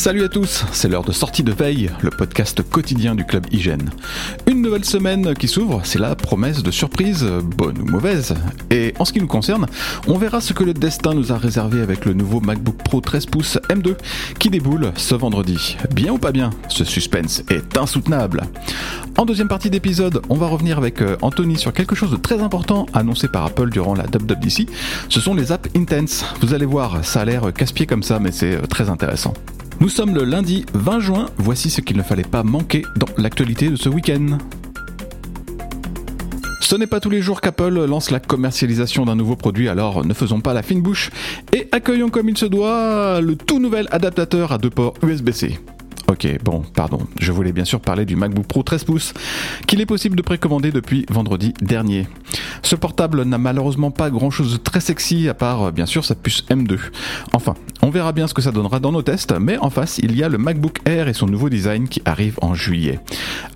Salut à tous, c'est l'heure de sortie de veille, le podcast quotidien du club Hygiène. Une nouvelle semaine qui s'ouvre, c'est la promesse de surprise, bonne ou mauvaise. Et en ce qui nous concerne, on verra ce que le destin nous a réservé avec le nouveau MacBook Pro 13 pouces M2 qui déboule ce vendredi. Bien ou pas bien, ce suspense est insoutenable. En deuxième partie d'épisode, on va revenir avec euh, Anthony sur quelque chose de très important annoncé par Apple durant la WWDC. Ce sont les apps Intense. Vous allez voir, ça a l'air casse-pied comme ça, mais c'est euh, très intéressant. Nous sommes le lundi 20 juin, voici ce qu'il ne fallait pas manquer dans l'actualité de ce week-end. Ce n'est pas tous les jours qu'Apple lance la commercialisation d'un nouveau produit, alors ne faisons pas la fine bouche et accueillons comme il se doit le tout nouvel adaptateur à deux ports USB-C. Ok, bon, pardon. Je voulais bien sûr parler du MacBook Pro 13 pouces, qu'il est possible de précommander depuis vendredi dernier. Ce portable n'a malheureusement pas grand chose de très sexy à part bien sûr sa puce M2. Enfin, on verra bien ce que ça donnera dans nos tests, mais en face il y a le MacBook Air et son nouveau design qui arrive en juillet.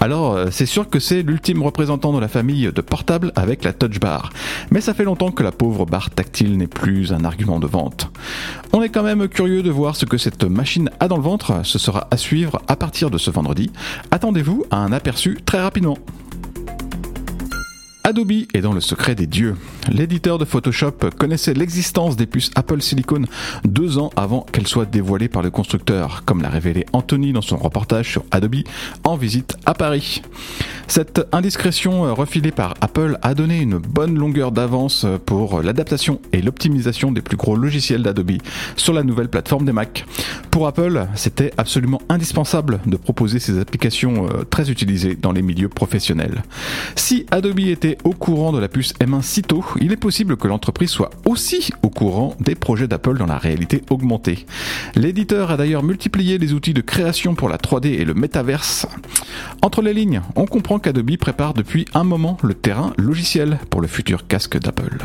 Alors euh, c'est sûr que c'est l'ultime représentant de la famille de portables avec la Touch Bar, mais ça fait longtemps que la pauvre barre tactile n'est plus un argument de vente. On est quand même curieux de voir ce que cette machine a dans le ventre, ce sera à suivre à partir de ce vendredi. Attendez-vous à un aperçu très rapidement. Adobe est dans le secret des dieux. L'éditeur de Photoshop connaissait l'existence des puces Apple Silicon deux ans avant qu'elles soient dévoilées par le constructeur, comme l'a révélé Anthony dans son reportage sur Adobe en visite à Paris. Cette indiscrétion refilée par Apple a donné une bonne longueur d'avance pour l'adaptation et l'optimisation des plus gros logiciels d'Adobe sur la nouvelle plateforme des Mac. Pour Apple, c'était absolument indispensable de proposer ces applications euh, très utilisées dans les milieux professionnels. Si Adobe était au courant de la puce M1 si tôt, il est possible que l'entreprise soit aussi au courant des projets d'Apple dans la réalité augmentée. L'éditeur a d'ailleurs multiplié les outils de création pour la 3D et le métaverse. Entre les lignes, on comprend qu'Adobe prépare depuis un moment le terrain logiciel pour le futur casque d'Apple.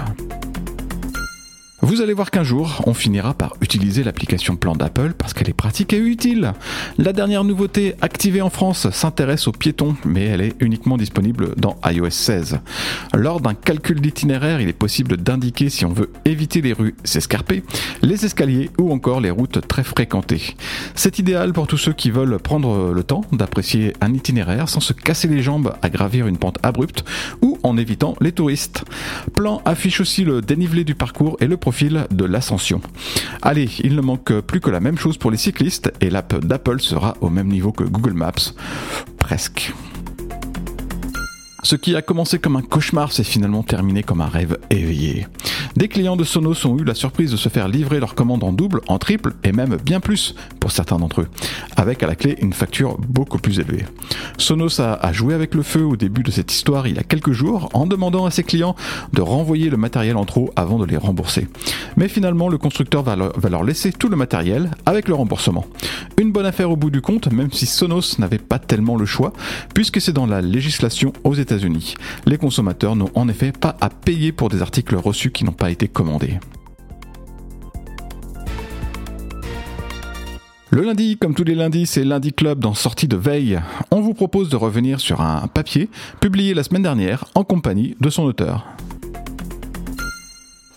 Vous allez voir qu'un jour, on finira par utiliser l'application plan d'Apple parce qu'elle est pratique et utile. La dernière nouveauté activée en France s'intéresse aux piétons, mais elle est uniquement disponible dans iOS 16. Lors d'un calcul d'itinéraire, il est possible d'indiquer si on veut éviter les rues escarpées, les escaliers ou encore les routes très fréquentées. C'est idéal pour tous ceux qui veulent prendre le temps d'apprécier un itinéraire sans se casser les jambes à gravir une pente abrupte ou en évitant les touristes. Plan affiche aussi le dénivelé du parcours et le de l'ascension. Allez, il ne manque plus que la même chose pour les cyclistes et l'app d'Apple sera au même niveau que Google Maps. Presque. Ce qui a commencé comme un cauchemar s'est finalement terminé comme un rêve éveillé. Des clients de Sonos ont eu la surprise de se faire livrer leurs commandes en double, en triple et même bien plus pour certains d'entre eux, avec à la clé une facture beaucoup plus élevée. Sonos a, joué avec le feu au début de cette histoire il y a quelques jours en demandant à ses clients de renvoyer le matériel en trop avant de les rembourser. Mais finalement, le constructeur va va leur laisser tout le matériel avec le remboursement. Une bonne affaire au bout du compte, même si Sonos n'avait pas tellement le choix, puisque c'est dans la législation aux États-Unis. Les consommateurs n'ont en effet pas à payer pour des articles reçus qui n'ont pas été commandés. Le lundi, comme tous les lundis, c'est Lundi Club dans Sortie de Veille. On vous propose de revenir sur un papier publié la semaine dernière en compagnie de son auteur.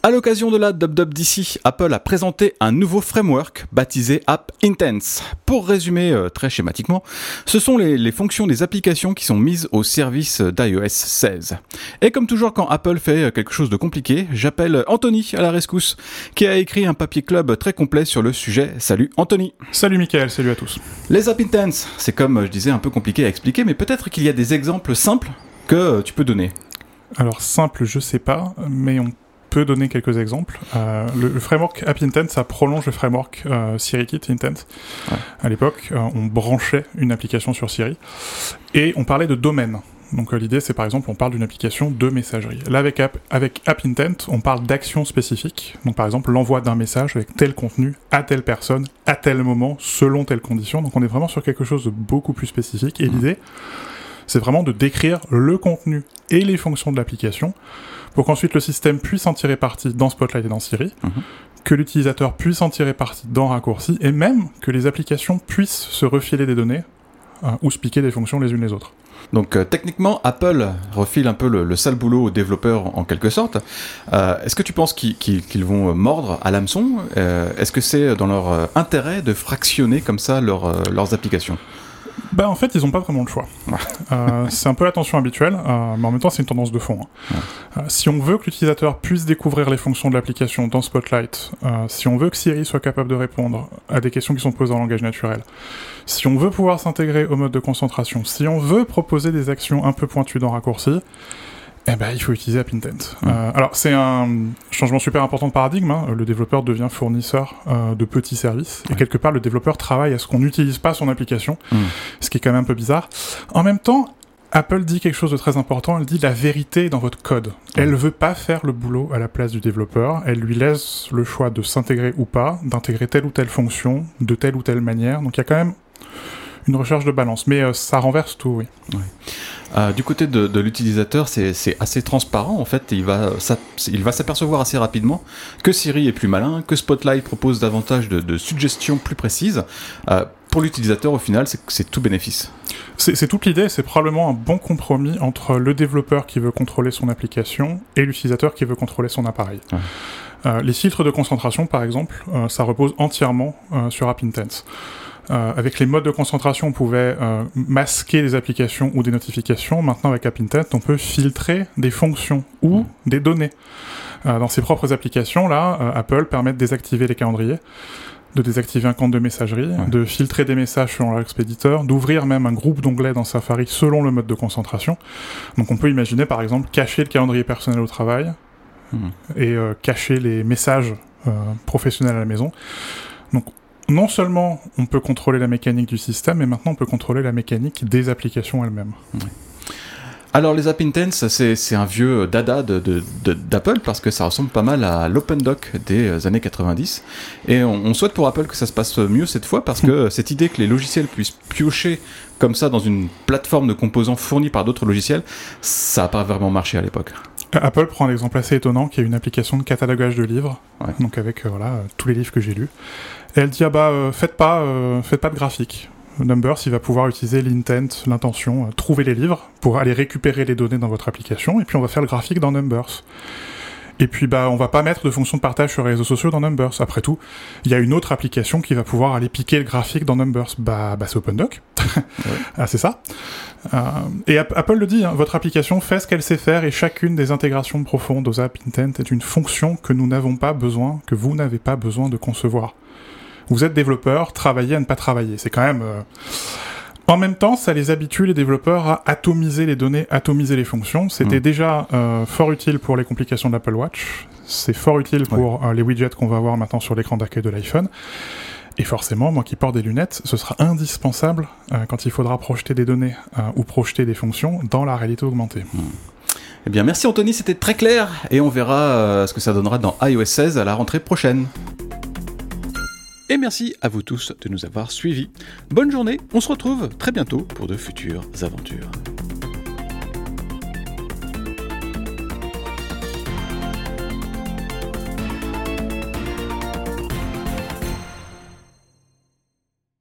À l'occasion de la WWDC, Apple a présenté un nouveau framework baptisé App Intense. Pour résumer euh, très schématiquement, ce sont les, les, fonctions des applications qui sont mises au service d'iOS 16. Et comme toujours quand Apple fait euh, quelque chose de compliqué, j'appelle Anthony à la rescousse, qui a écrit un papier club très complet sur le sujet. Salut Anthony Salut Michael, salut à tous Les App Intense, c'est comme je disais un peu compliqué à expliquer, mais peut-être qu'il y a des exemples simples que tu peux donner. Alors simple, je sais pas, mais on peut donner quelques exemples. Euh, le, le, framework App Intent, ça prolonge le framework euh, SiriKit Intent. Ouais. À l'époque, euh, on branchait une application sur Siri et on parlait de domaine. Donc euh, l'idée, c'est par exemple, on parle d'une application de messagerie. Là, avec App, avec App Intent, on parle d'actions spécifiques. Donc par exemple, l'envoi d'un message avec tel contenu à telle personne, à tel moment, selon telle condition. Donc on est vraiment sur quelque chose de beaucoup plus spécifique. Et mmh. C'est vraiment de décrire le contenu et les fonctions de l'application pour qu'ensuite le système puisse en tirer parti dans Spotlight et dans Siri, Mhm. mmh. que l'utilisateur puisse en tirer parti dans Raccourci, et même que les applications puissent se refiler des données euh, ou se piquer des fonctions les unes les autres. Donc euh, techniquement, Apple refile un peu le, sale boulot aux développeurs en quelque sorte. Euh, est-ce que tu penses qu'ils vont mordre à l'hameçon? Est-ce que c'est dans leur intérêt de fractionner comme ça leurs applications? Bah en fait ils ont pas vraiment le choix. Euh, c'est un peu la tension habituelle, euh, mais en même temps c'est une tendance de fond. Hein. Euh, si on veut que l'utilisateur puisse découvrir les fonctions de l'application dans Spotlight, si on veut que Siri soit capable de répondre à des questions qui sont posées en langage naturel, si on veut pouvoir s'intégrer au mode de concentration, si on veut proposer des actions un peu pointues dans raccourci, eh ben, il faut utiliser AppIntent. Euh, alors, c'est un changement super important de paradigme. Hein. Le développeur devient fournisseur euh, de petits services. Et quelque part, le développeur travaille à ce qu'on n'utilise pas son application, mm. ce qui est quand même un peu bizarre. En même temps, Apple dit quelque chose de très important. Elle dit la vérité dans votre code. Elle ne veut pas faire le boulot à la place du développeur. Elle lui laisse le choix de s'intégrer ou pas, d'intégrer telle ou telle fonction, de telle ou telle manière. Donc, il y a quand même une recherche de balance. Mais euh, ça renverse tout, oui. Euh, du côté de, l'utilisateur, c'est assez transparent en fait. Il va, il va s'apercevoir assez rapidement que Siri est plus malin, que Spotlight propose davantage de, suggestions plus précises. Euh, pour l'utilisateur, au final, c'est tout bénéfice. C'est toute l'idée, c'est probablement un bon compromis entre le développeur qui veut contrôler son application et l'utilisateur qui veut contrôler son appareil. les filtres de concentration, par exemple, ça repose entièrement sur AppIntense. Euh, avec les modes de concentration, on pouvait euh, masquer des applications ou des notifications. Maintenant, avec AppIntent, on peut filtrer des fonctions ou mmh. des données. Euh, dans ses propres applications, là, Apple permet de désactiver les calendriers de désactiver un compte de messagerie, de filtrer des messages selon l'expéditeur, d'ouvrir même un groupe d'onglets dans Safari selon le mode de concentration. Donc on peut imaginer par exemple cacher le calendrier personnel au travail mmh. et cacher les messages professionnels à la maison. Donc non seulement on peut contrôler la mécanique du système, mais maintenant on peut contrôler la mécanique des applications elles-mêmes. Alors les App Intense, c'est un vieux dada d'Apple parce que ça ressemble pas mal à l'OpenDoc des années 90. Et on, souhaite pour Apple que ça se passe mieux cette fois parce que cette idée que les logiciels puissent piocher comme ça dans une plateforme de composants fournis par d'autres logiciels, ça n'a pas vraiment marché à l'époque. Apple prend un exemple assez étonnant qui est une application de catalogage de livres, donc avec euh, voilà tous les livres que j'ai lus. Et elle dit ah bah euh, faites pas euh, faites pas de graphique. Numbers, il va pouvoir utiliser l'intent, l'intention, trouver les livres pour aller récupérer les données dans votre application, et puis on va faire le graphique dans Numbers. Et puis bah on va pas mettre de fonction de partage sur les réseaux sociaux dans Numbers. Après tout, il y a une autre application qui va pouvoir aller piquer le graphique dans Numbers. Bah, bah c'est OpenDoc. ah c'est ça. Euh, et Apple le dit, hein, votre application fait ce qu'elle sait faire et chacune des intégrations profondes aux App Intent est une fonction que nous n'avons pas besoin, que vous n'avez pas besoin de concevoir. Vous êtes développeur, travaillez à ne pas travailler. C'est quand même... Euh, en même temps, ça les habitue, les développeurs, à atomiser les données, atomiser les fonctions. C'était mm. déjà euh, fort utile pour les complications de l'Apple Watch. C'est fort utile pour euh, les widgets qu'on va voir maintenant sur l'écran d'accueil de l'iPhone. Et forcément, moi qui porte des lunettes, ce sera indispensable euh, quand il faudra projeter des données ou projeter des fonctions dans la réalité augmentée. Mm. Eh bien, merci Anthony, c'était très clair, et on verra ce que ça donnera dans iOS 16 à la rentrée prochaine. Et merci à vous tous de nous avoir suivis. Bonne journée, on se retrouve très bientôt pour de futures aventures.